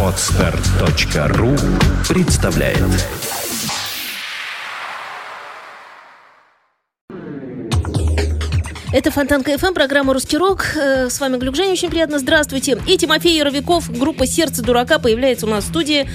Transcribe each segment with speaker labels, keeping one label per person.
Speaker 1: Отстар.ру представляет
Speaker 2: Это Фонтанка ФМ, программа «Русский рок». Э, С вами Глюк Женя, очень приятно. Здравствуйте. И Тимофей Яровиков, группа «Сердце дурака» появляется у нас в студии.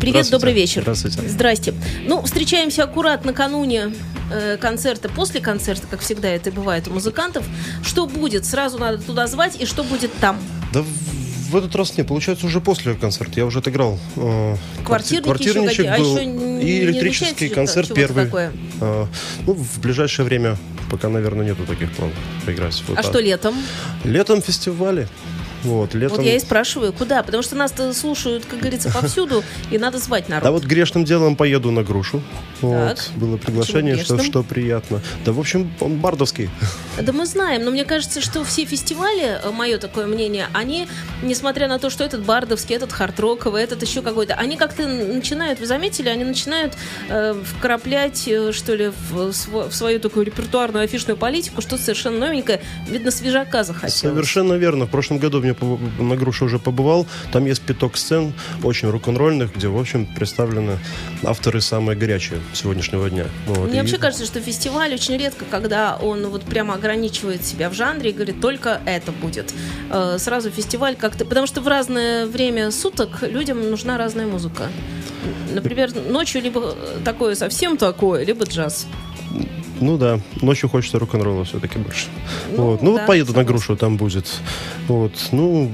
Speaker 2: Привет, добрый вечер.
Speaker 3: Здравствуйте.
Speaker 2: Здрасте. Ну, встречаемся аккурат накануне э, концерта, после концерта, как всегда это бывает у музыкантов. Что будет? Сразу надо туда звать, и что будет там?
Speaker 3: Да в- этот раз нет, получается уже после концерта. Я уже отыграл. э,
Speaker 2: Квартирники
Speaker 3: квартирничек
Speaker 2: еще? А
Speaker 3: был,
Speaker 2: еще не-
Speaker 3: и
Speaker 2: не
Speaker 3: электрический концерт первый.
Speaker 2: такое?
Speaker 3: Э, ну, в ближайшее время пока, наверное, нету таких планов поиграть. Вот
Speaker 2: а
Speaker 3: так.
Speaker 2: что летом?
Speaker 3: Летом фестивали. Вот, летом...
Speaker 2: Вот я и спрашиваю, куда? Потому что нас-то слушают, как говорится, повсюду, и надо звать народ.
Speaker 3: Да вот грешным делом поеду на грушу. Вот,
Speaker 2: Так.
Speaker 3: было приглашение, что, что приятно. Да, в общем, он бардовский.
Speaker 2: Да мы знаем, но мне кажется, что все фестивали, мое такое мнение, они, несмотря на то, что этот бардовский, этот хард-роковый, этот еще какой-то, они как-то начинают, вы заметили, они начинают э, вкраплять, э, что ли, в, сво- в свою такую репертуарную афишную политику, что совершенно новенькое, видно, свежака захотелось.
Speaker 3: Совершенно верно. В прошлом году мне побы- на груше уже побывал. Там есть пяток сцен, очень рок-н-ролльных, где, в общем, представлены авторы самые горячие сегодняшнего дня. Вот.
Speaker 2: Мне
Speaker 3: И-
Speaker 2: вообще кажется, что фестиваль очень редко, когда он вот прямо ограничивает себя в жанре и говорит, только это будет. Э, Сразу фестиваль как-то... Потому что в разное время суток людям нужна разная музыка. Например, ночью либо такое совсем такое, либо джаз.
Speaker 3: Ну да, ночью хочется рок-н-ролла все-таки больше.
Speaker 2: Ну,
Speaker 3: вот. ну
Speaker 2: да,
Speaker 3: вот поеду на грушу, там будет. Вот. Ну,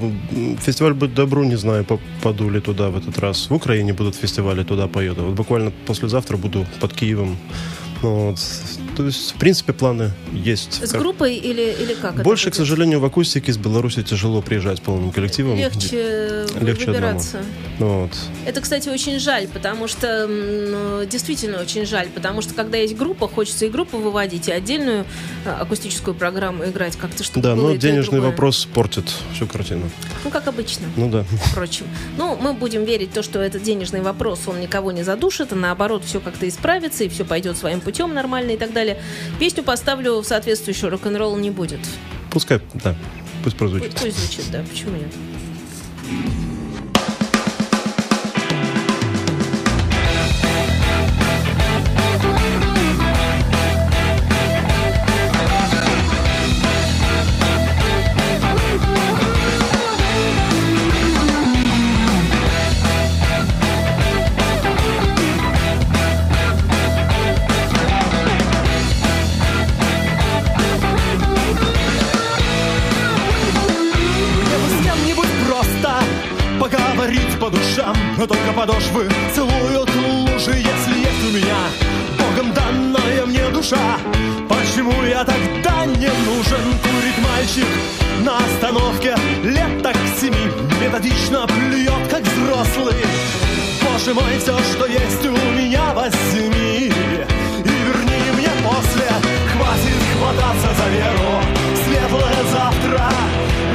Speaker 3: фестиваль «Быть добру», не знаю, попаду ли туда в этот раз. В Украине будут фестивали, туда поеду. Вот буквально послезавтра буду под Киевом. Ну, Вот. То есть, в принципе, планы есть.
Speaker 2: С
Speaker 3: Как-
Speaker 2: группой или, или как?
Speaker 3: Больше, к сожалению, в акустике из Беларуси тяжело приезжать полным коллективом.
Speaker 2: Легче,
Speaker 3: Легче
Speaker 2: выбираться.
Speaker 3: Вот.
Speaker 2: Это, кстати, очень жаль, потому что ну, действительно очень жаль, потому что когда есть группа, хочется и группу выводить, и отдельную э, акустическую программу играть как-то, чтобы
Speaker 3: Да, но денежный вопрос портит всю картину.
Speaker 2: Ну, как обычно.
Speaker 3: Ну да.
Speaker 2: впрочем. Ну, мы будем верить то, что этот денежный вопрос, он никого не задушит, а наоборот, все как-то исправится, и все пойдет своим путем нормально и так далее. Песню поставлю в соответствующую, рок-н-ролл не будет.
Speaker 3: Пускай, да, пусть прозвучит.
Speaker 2: Пусть, пусть звучит, да, почему нет?
Speaker 4: Поговорить по душам Но только подошвы целуют лужи, если есть у меня Богом данная мне душа. Почему я тогда не нужен? Курит мальчик на остановке лет так семи Методично плюет, как взрослый. Боже мой, все, что есть у меня, возьми И верни мне после. Хватит хвататься за веру. Светлое завтра.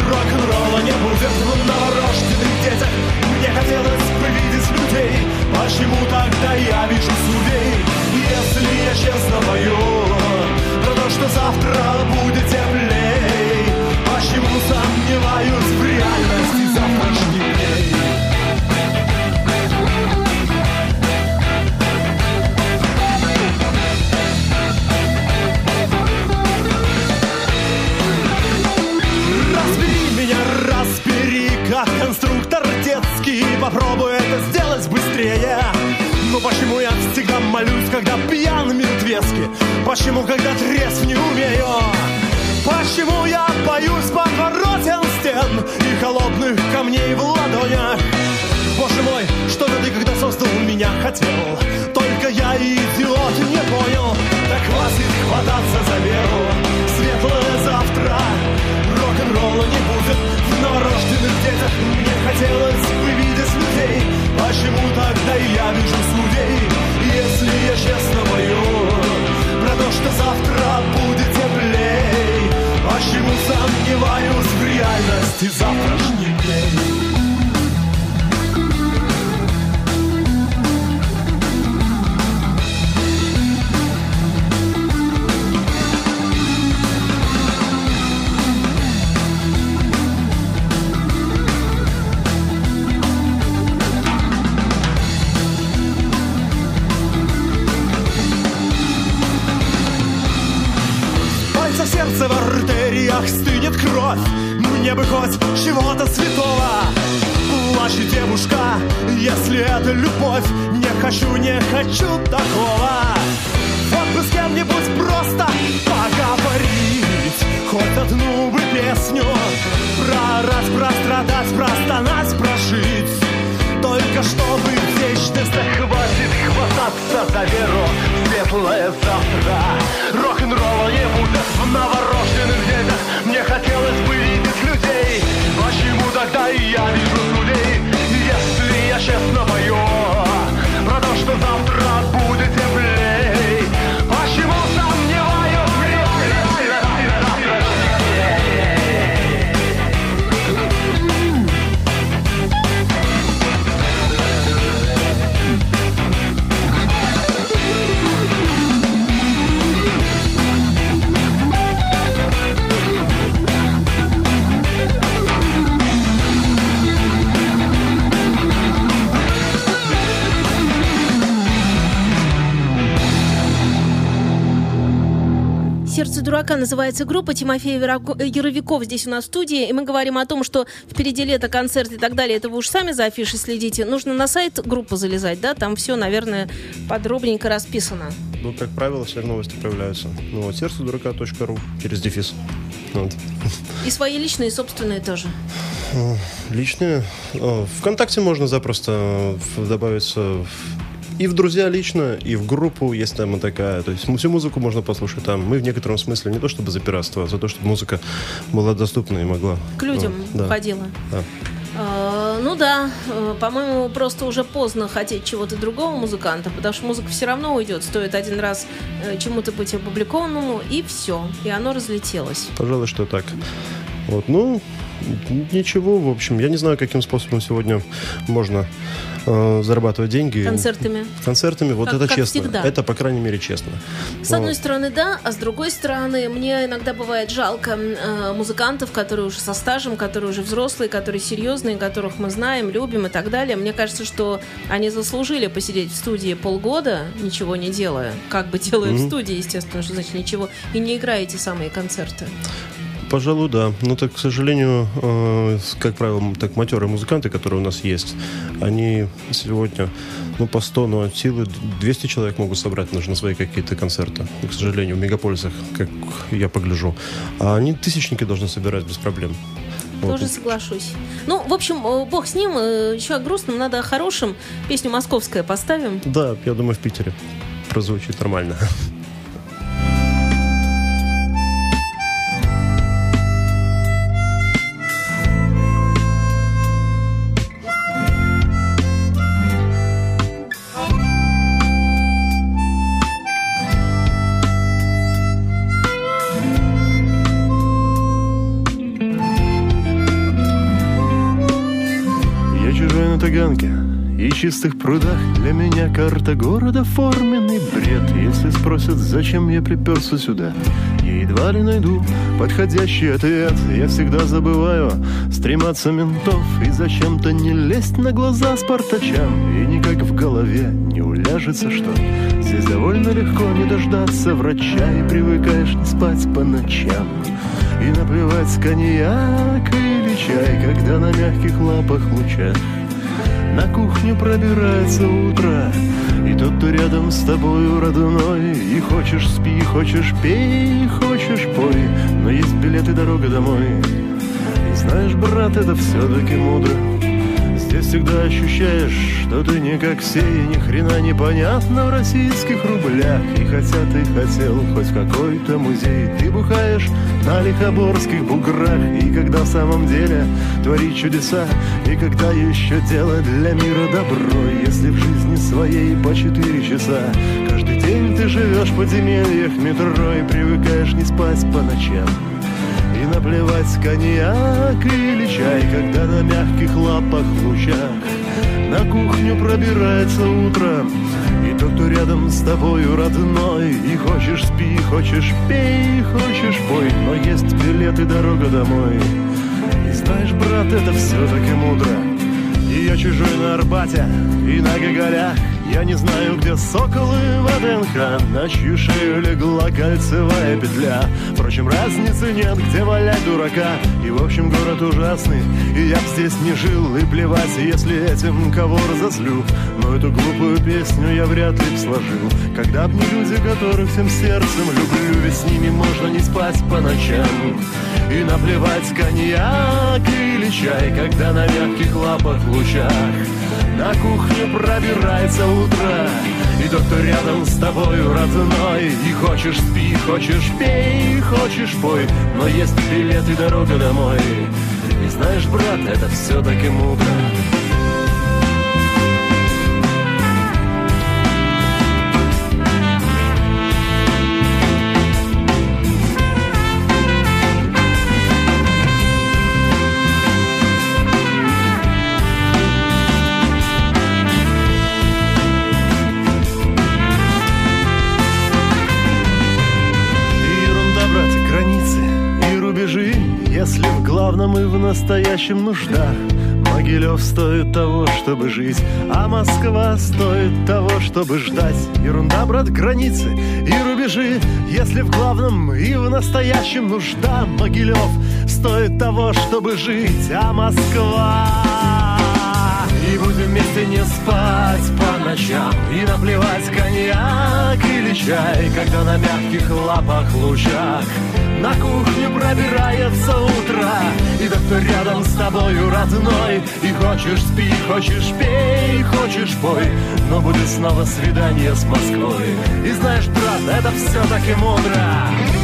Speaker 4: Рок-н-ролла не будет в новорожденных детях Мне хотелось бы видеть людей Почему тогда я вижу судей? Если я честно пою Про то, что завтра будет теплей Почему сомневаюсь камней в ладонях Боже мой, что же ты, когда создал меня, хотел? Только я, идиот, не понял. Так хватит хвататься за веру. Светлое завтра. Рок-н-ролла не будет. В новорожденных детях Мне хотелось бы видеть людей. Почему тогда я вижу судей? Если я честно пою Про то, что завтра будет теплей. Почему сомневаюсь в реальности завтрашних
Speaker 5: любовь. Не хочу, не хочу такого. Вот бы с кем-нибудь просто поговорить. Хоть одну бы песню Про раз, прострадать, простонать, прожить. Только чтобы вечность хватит хвататься за веру. Светлое завтра. Рок-н-ролла не будет в новорожденных детях. Мне хотелось бы видеть людей. Почему тогда я вижу людей? Если я честно пою Про
Speaker 2: «Сердце дурака» называется группа. Тимофей э, Яровиков здесь у нас в студии. И мы говорим о том, что впереди лето, концерт и так далее. Это вы уж сами за афишей следите. Нужно на сайт группы залезать, да? Там все, наверное, подробненько расписано.
Speaker 4: Ну, как правило, все новости появляются. Ну, вот сердце дурака.ру через дефис. Вот.
Speaker 2: И свои личные, и собственные тоже.
Speaker 4: Личные. О, Вконтакте можно запросто в- добавиться в- и в друзья лично, и в группу, есть там и такая. То есть всю музыку можно послушать там. Мы в некотором смысле не то чтобы за пиратство, а за то, чтобы музыка была доступна и могла.
Speaker 2: К людям
Speaker 4: ну, да.
Speaker 2: уходила.
Speaker 4: Да.
Speaker 2: А, ну да, э, по-моему, просто уже поздно хотеть чего-то другого музыканта, потому что музыка все равно уйдет. Стоит один раз э, чему-то быть опубликованному, и все. И оно разлетелось.
Speaker 4: Пожалуй, что так. Вот, ну, ничего, в общем, я не знаю, каким способом сегодня можно э, зарабатывать деньги.
Speaker 2: Концертами.
Speaker 4: Концертами, вот
Speaker 2: Как-
Speaker 4: это
Speaker 2: как
Speaker 4: честно.
Speaker 2: всегда.
Speaker 4: Это, по крайней мере, честно.
Speaker 2: С одной
Speaker 4: Вот.
Speaker 2: стороны, да, а с другой стороны, мне иногда бывает жалко э, музыкантов, которые уже со стажем, которые уже взрослые, которые серьезные, которых мы знаем, любим и так далее. Мне кажется, что они заслужили посидеть в студии полгода, ничего не делая. Как бы делая в
Speaker 4: Мгм.
Speaker 2: студии, естественно, что значит ничего, и не играя эти самые концерты.
Speaker 4: Пожалуй, да. Но так, к сожалению, э, как правило, так матерые музыканты, которые у нас есть, они сегодня, ну, по 100, но от силы 200 человек могут собрать даже на свои какие-то концерты. И, к сожалению, в мегаполисах, как я погляжу. А они тысячники должны собирать без проблем. Вот.
Speaker 2: Тоже соглашусь. Ну, в общем, э, бог с ним. э, Еще о грустном, надо о хорошем. Песню «Московская» поставим.
Speaker 4: Да, я думаю, в Питере прозвучит нормально.
Speaker 5: чистых прудах. Для меня карта города форменный бред. Если спросят, зачем я приперся сюда Я едва ли найду подходящий ответ. Я всегда забываю стрематься ментов И зачем-то не лезть на глаза спартачам. И никак в голове не уляжется, что Здесь довольно легко не дождаться врача И привыкаешь не спать по ночам. И наплевать коньяк или чай Когда на мягких лапах лучах на кухню пробирается утро И тот, кто рядом с тобою родной. И хочешь спи, хочешь пей, хочешь пой Но есть билет и дорога домой. И знаешь, брат, это все-таки мудро. Здесь всегда ощущаешь, что ты не как все И ни хрена непонятно в российских рублях. И хотя ты хотел хоть какой-то музей Ты бухаешь на лихоборских буграх. И когда в самом деле творить чудеса И когда еще делать для мира добро. Если в жизни своей по четыре часа Каждый день ты живешь в подземельях метро И привыкаешь не спать по ночам. И наплевать коньяк или чай, когда на мягких лапах лучах На кухню пробирается утро, и тот, кто рядом с тобою родной хочешь пей, хочешь пой, но есть билет и дорога домой. И знаешь, брат, это все-таки мудро. И я чужой на Арбате и на Гоголях Я не знаю, где соколы ВДНХ На чью шею легла кольцевая петля. Впрочем, разницы нет, где валять дурака. И в общем город ужасный И я б здесь не жил И плевать, если этим кого разозлю. Но эту глупую песню я вряд ли б сложил. Когда б не люди, которых всем сердцем люблю Ведь с ними можно не спать по ночам. И наплевать коньяк или чай Когда на мягких лапах лучах на кухню пробирается утро И тот, кто рядом с тобою родной И хочешь спи, хочешь пей, хочешь пой Но есть билет и дорога домой. И знаешь, брат, это все-таки мудро настоящем нуждах. Могилев стоит того, чтобы жить А Москва стоит того, чтобы ждать. Ерунда, брат, границы и рубежи. Если в главном и в настоящем нужда Могилев стоит того, чтобы жить А Москва. И будем вместе не спать по ночам И наплевать коньяк или чай Когда на мягких лапах лучах на кухню пробирается утро И тот, кто рядом с тобою родной. И хочешь спи, хочешь пей, хочешь пой Но будет снова свидание с Москвой. И знаешь, брат, это все-таки мудро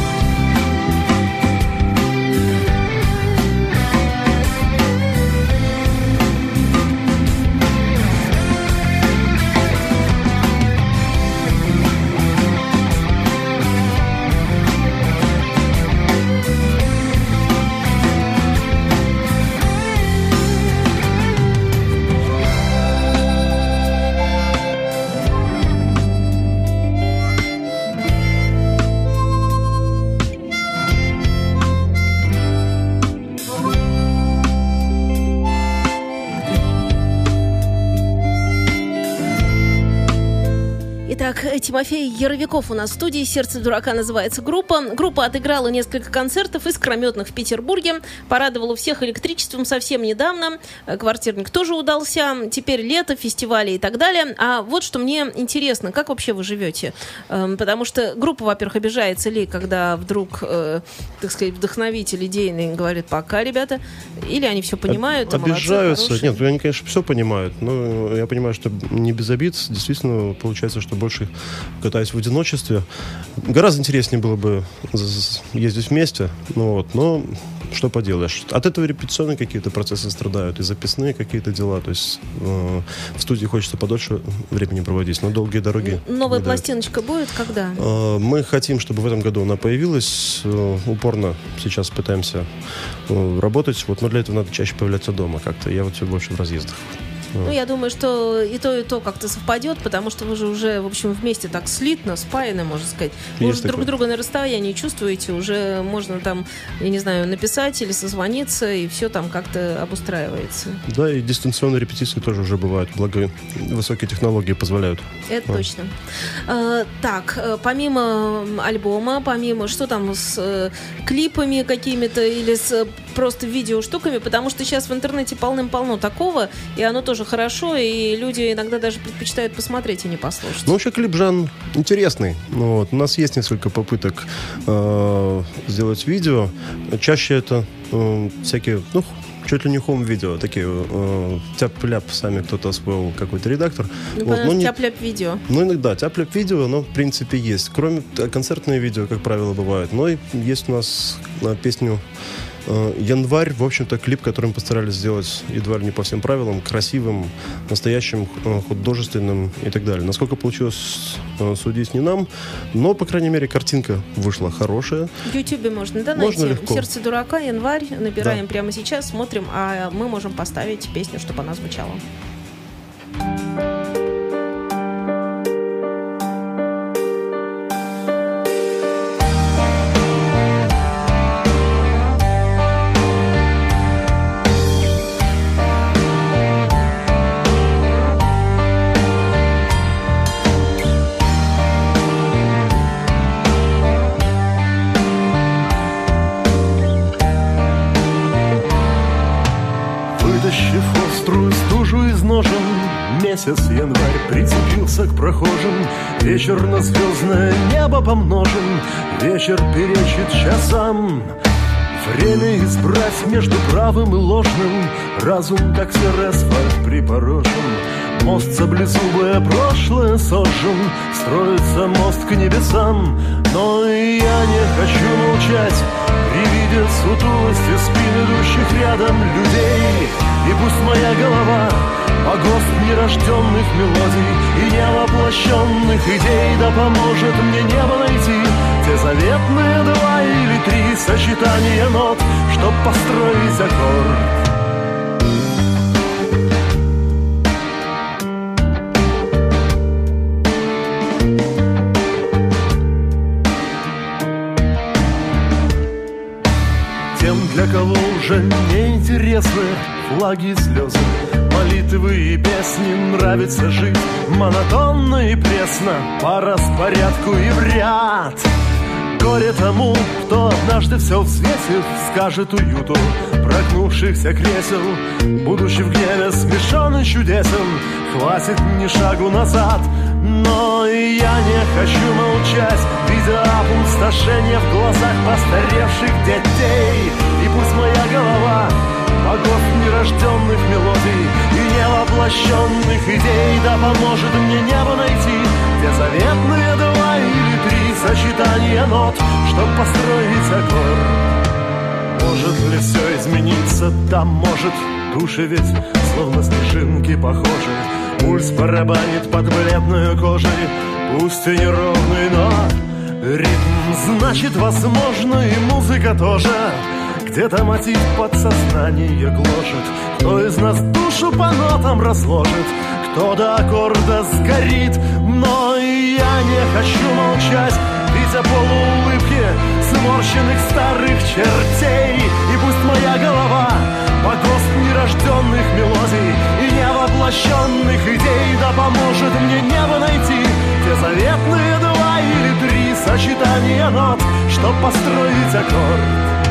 Speaker 2: Тимофей Яровиков у нас в студии. «Сердце дурака» называется группа. Группа отыграла несколько концертов искрометных в Петербурге. Порадовала всех электричеством совсем недавно. Э, квартирник тоже удался. Теперь лето, фестивали и так далее. А вот что мне интересно, как вообще вы живете? Эм, потому что группа, во-первых, обижается ли, когда вдруг, э, так сказать, вдохновитель идейный говорит, пока, ребята, или они все понимают?
Speaker 4: Обижаются. Молодцы, Нет, они, конечно, все понимают. Но я понимаю, что не без обид. Действительно, получается, что больше катаюсь в одиночестве. Гораздо интереснее было бы ездить вместе, ну вот, но что поделаешь. От этого репетиционные какие-то процессы страдают, и записные какие-то дела. То есть э, в студии хочется подольше времени проводить, но долгие дороги...
Speaker 2: Новая пластиночка будет когда?
Speaker 4: Э, мы хотим, чтобы в этом году она появилась. Э, упорно сейчас пытаемся э, работать, вот, но для этого надо чаще появляться дома как-то. Я вот все больше в разъездах.
Speaker 2: Ну, я думаю, что и то, и то как-то совпадет, потому что вы же уже, в общем, вместе так слитно, спаяны, можно сказать. Вы уже друг друга на расстоянии чувствуете, уже можно там, я не знаю, написать или созвониться, и все там как-то обустраивается.
Speaker 4: Да, и дистанционные репетиции тоже уже бывают, благо высокие технологии позволяют.
Speaker 2: Это а. точно. А, так, э, помимо альбома, помимо, что там с э, клипами какими-то или с просто видео штуками, потому что сейчас в интернете полным-полно такого, и оно тоже хорошо, и люди иногда даже предпочитают посмотреть и не послушать.
Speaker 4: Ну, вообще клип Жан интересный. Ну, вот. У нас есть несколько попыток э, сделать видео. Чаще это э, всякие, ну, чуть ли не хом-видео, такие э, тяп-ляп сами кто-то освоил какой-то редактор.
Speaker 2: Ну, вот, но тяп-ляп видео.
Speaker 4: Ну, иногда тяп-ляп видео, оно, в принципе, есть. Кроме концертные видео, как правило, бывают. Но и есть у нас на песню Э, январь, в общем-то, клип, который мы постарались сделать едва ли не по всем правилам, красивым, настоящим, э, художественным и так далее. Насколько получилось э, судить не нам, но, по крайней мере, картинка вышла хорошая.
Speaker 2: В Ютубе можно, да,
Speaker 4: можно найти? Легко.
Speaker 2: «Сердце дурака», «Январь», набираем да. прямо сейчас, смотрим, а мы можем поставить песню, чтобы она звучала.
Speaker 5: Месяц январь прицепился к прохожим. Вечер на звездное небо помножен. Вечер перечит часам. Время избрать между правым и ложным. Разум, как серый асфальт, припорожен Мост саблезубое прошлое сожжен. Строится мост к небесам. Но и я не хочу молчать. При виде сутулости спин идущих рядом людей. И пусть моя голова Погост нерожденных мелодий И невоплощенных идей. Да поможет мне небо найти Те заветные два или три Сочетания нот Чтоб построить аккорд. Для кого уже неинтересны флаги и слезы Молитвы и песни нравится жить Монотонно и пресно По распорядку и в ряд. Горе тому, кто однажды все взвесит Скажет уюту прогнувшихся кресел Будучи в гневе смешон и чудесен Хватит ни шагу назад. Но и я не хочу молчать Видя опустошение в глазах постаревших детей. И пусть моя голова поможет мне небо найти. Те заветные два или три Сочетания нот Чтоб построить аккорд Может ли все измениться? Да может. Души ведь словно снежинки похожи. Пульс барабанит под бледной кожей. Пусть и неровный, но Ритм. Значит возможно и музыка тоже. Где-то мотив подсознание гложет. Кто из нас душу по нотам разложит Кто до аккорда сгорит Но я не хочу молчать. Видя полуулыбки сморщенных старых чертей. И пусть моя голова Погост нерожденных мелодий И невоплощенных идей Да поможет мне небо найти Те заветные два или три Сочетания нот Чтоб построить аккорд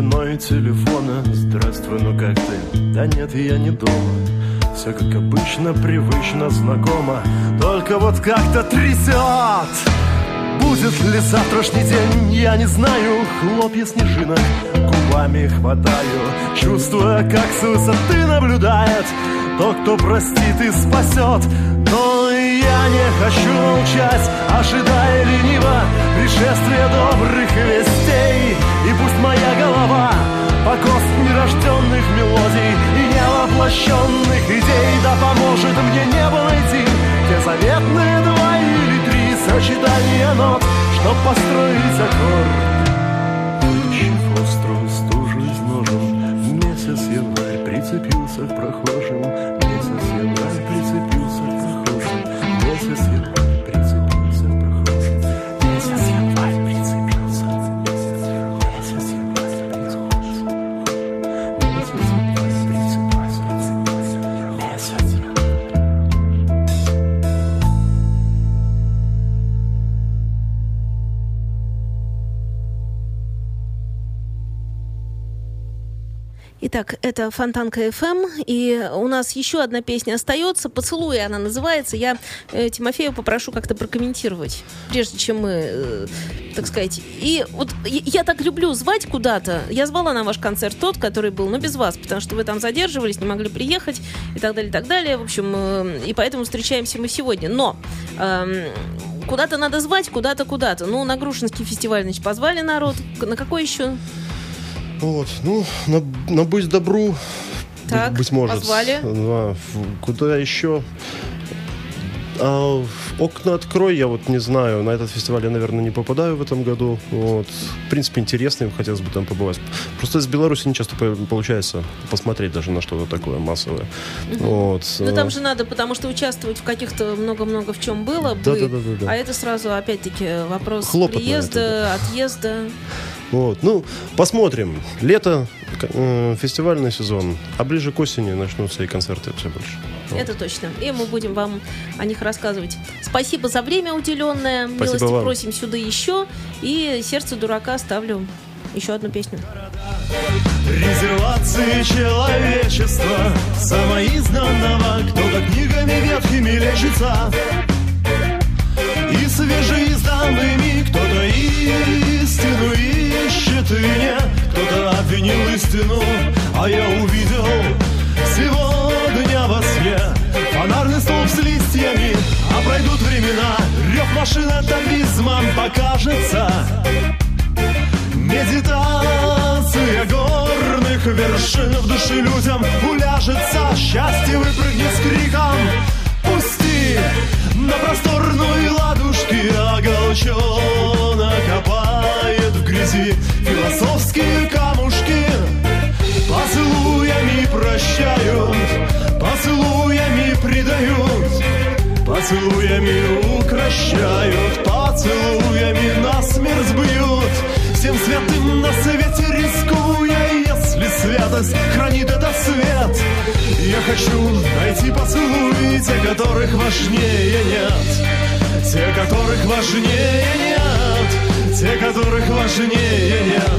Speaker 5: ледяной телефона. Здравствуй, ну как ты? Да нет, я не дома. Все как обычно, привычно, знакомо. Только вот как-то трясет Будет ли завтрашний день, я не знаю. Хлопья снежинок губами хватаю. Чувствуя, как с высоты наблюдает То, кто простит и спасет Но я не хочу молчать Ожидая лениво пришествия добрых вестей. И пусть моя голова Покост нерожденных мелодий И невоплощенных идей. Да поможет мне небо найти Те заветные два или три Сочетания нот Чтоб построить аккорд. Вытащив острую стужу из ножен Месяц январь прицепился к прохожим Месяц январь прицепился к прохожим Месяц
Speaker 2: Итак, это Фонтанка FM, и у нас еще одна песня остается. «Поцелуй» она называется. Я э, Тимофею попрошу как-то прокомментировать, прежде чем мы, э, так сказать... И вот я, я так люблю звать куда-то. Я звала на ваш концерт тот, который был, но без вас, потому что вы там задерживались, не могли приехать и так далее, и так далее. В общем, э, и поэтому встречаемся мы сегодня. Но... эм, Куда-то надо звать, куда-то, куда-то. Ну, на Грушинский фестиваль, значит, позвали народ. На какой еще?
Speaker 4: Вот, ну, на, на «Будь добру»,
Speaker 2: Так,
Speaker 4: быть может.
Speaker 2: позвали.
Speaker 4: Да, куда еще? А, окна открой, я вот не знаю. На этот фестиваль я, наверное, не попадаю в этом году. Вот. В принципе, интересно, им хотелось бы там побывать. Просто из Беларуси не часто по- получается посмотреть даже на что-то такое массовое. Вот.
Speaker 2: Ну
Speaker 4: А,
Speaker 2: там же надо, потому что участвовать в каких-то много-много в чем было бы.
Speaker 4: Да-да-да-да-да.
Speaker 2: А это сразу, опять-таки, вопрос
Speaker 4: Хлопотно
Speaker 2: приезда,
Speaker 4: это,
Speaker 2: отъезда.
Speaker 4: Вот. Ну, посмотрим. Лето, э, фестивальный сезон, а ближе к осени начнутся и концерты все больше. Вот.
Speaker 2: Это точно. И мы будем вам о них рассказывать. Спасибо за время уделенное.
Speaker 4: Спасибо
Speaker 2: Милости
Speaker 4: вам.
Speaker 2: просим сюда еще. И сердце дурака ставлю еще одну песню.
Speaker 5: Резервации человечества Самоизданного Кто-то книгами ветхими лечится И свежеизданными Кто-то истину нет Кто-то обвинил истину А я увидел сегодня во сне. Фонарный столб с листьями А пройдут времена. Рев машин атовизмом покажется. Медитация горных вершин В душе людям уляжется. Счастье выпрыгнет с криком Пусти! На просторную ладушки Оголчонок копает грязи Философские камушки Поцелуями прощают Поцелуями предают Поцелуями укращают, поцелуями насмерть сбьют. Всем святым на свете рискуя, если святость хранит этот свет. Я хочу найти поцелуи, те, которых важнее нет. Те, которых важнее нет. Те, которых важнее нет.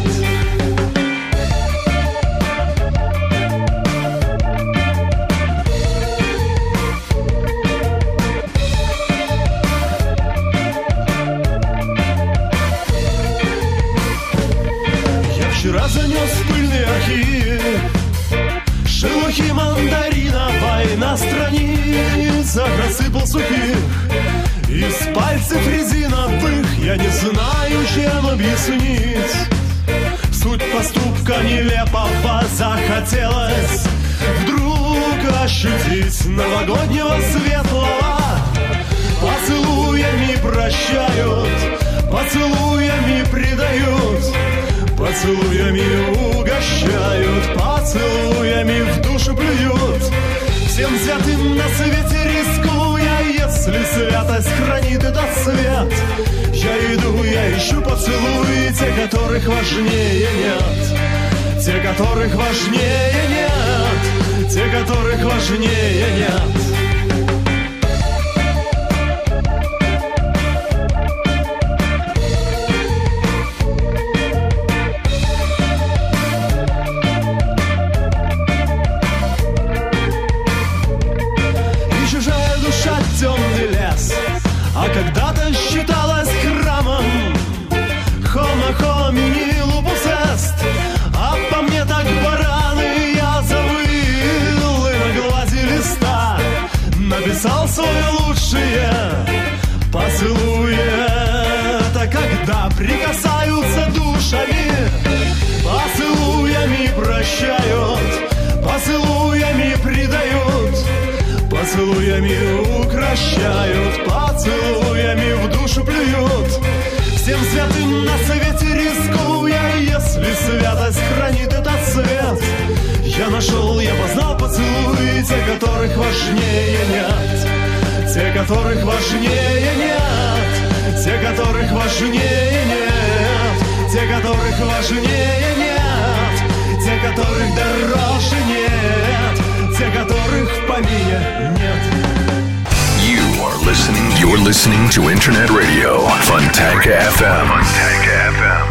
Speaker 5: Вчера занес в пыльный архив Шелухи мандариновой на страницах рассыпал сухих Из пальцев резиновых я не знаю, чем объяснить. Суть поступка нелепого захотелось Вдруг ощутить новогоднего светлого. Поцелуями прощают, поцелуями предают Поцелуями угощают, поцелуями в душу плюют. Всем святым на свете рискуя, если святость хранит этот свет Я иду, я ищу поцелуи, те, которых важнее нет. Те, которых важнее нет. Те, которых важнее нет те, которых важнее нет. Те, которых важнее нет. Те, которых важнее нет. Те, которых важнее нет. Те, которых дороже нет. Те, которых в помине нет.
Speaker 6: You are listening. You're listening to Internet Radio Funtank FM. Funtank FM.